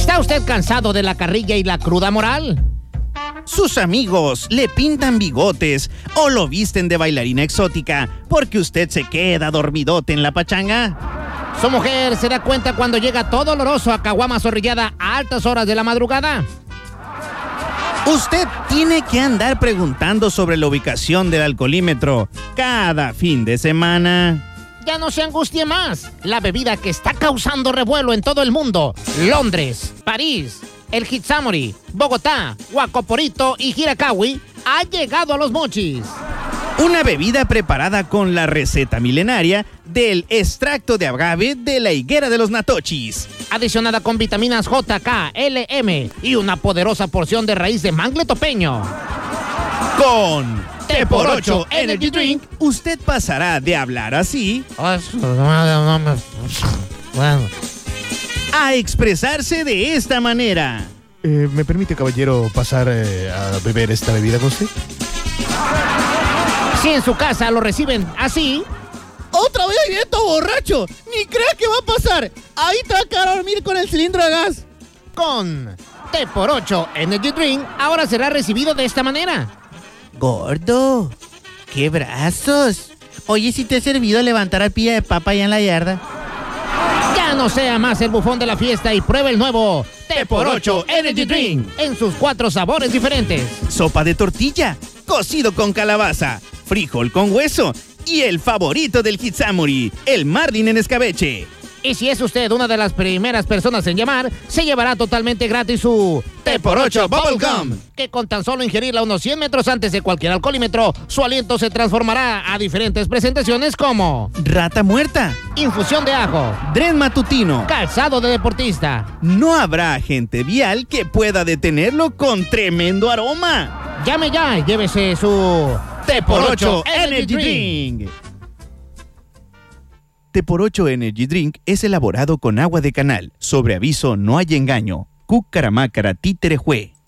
¿Está usted cansado de la carrilla y la cruda moral? Sus amigos le pintan bigotes o lo visten de bailarina exótica porque usted se queda dormidote en la pachanga. ¿Su mujer se da cuenta cuando llega todo oloroso a Caguama Zorrillada a altas horas de la madrugada? Usted tiene que andar preguntando sobre la ubicación del alcoholímetro cada fin de semana. Ya no se angustie más. La bebida que está causando revuelo en todo el mundo. Londres, París, el Hitsamori, Bogotá, Huacoporito y Hiracawi ha llegado a los mochis. Una bebida preparada con la receta milenaria del extracto de agave de la higuera de los natochis. Adicionada con vitaminas J, K, L, M y una poderosa porción de raíz de mangle topeño. Con T por 8 Energy Drink, usted pasará de hablar así a expresarse de esta manera. Eh, ¿Me permite, caballero, pasar eh, a beber esta bebida con usted? Si en su casa lo reciben así, Otra vez viene todo borracho. Ni crea que va a pasar. Ahí te va a quedar a dormir con el cilindro de gas. con T por 8 Energy Drink, ahora será recibido de esta manera. Gordo, qué brazos. Oye, si te he servido levantar al pilla de papa allá en la yarda. Ya no sea más el bufón de la fiesta y pruebe el nuevo T por 8 Energy Drink en sus cuatro sabores diferentes. Sopa de tortilla, cocido con calabaza, frijol con hueso y el favorito del Hitsamuri, el marlin en escabeche. Y si es usted una de las primeras personas en llamar, se llevará totalmente gratis su T por 8 Bubblegum. que con tan solo ingerirla unos 100 metros antes de cualquier alcoholímetro, su aliento se transformará a diferentes presentaciones como Rata muerta, infusión de ajo, dren matutino. calzado de deportista. No habrá agente vial que pueda detenerlo con tremendo aroma. Llame ya y llévese su T por 8 Energy Drink. T por 8 Energy Drink es elaborado con agua de canal. Sobre aviso no hay engaño. Cucaramácara títere jue.